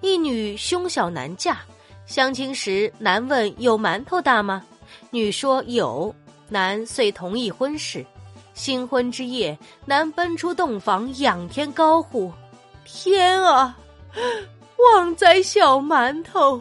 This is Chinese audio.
一女胸小难嫁。相亲时男问有馒头大吗女说有男遂同意婚事。新婚之夜男奔出洞房仰天高呼天啊！旺仔小馒头。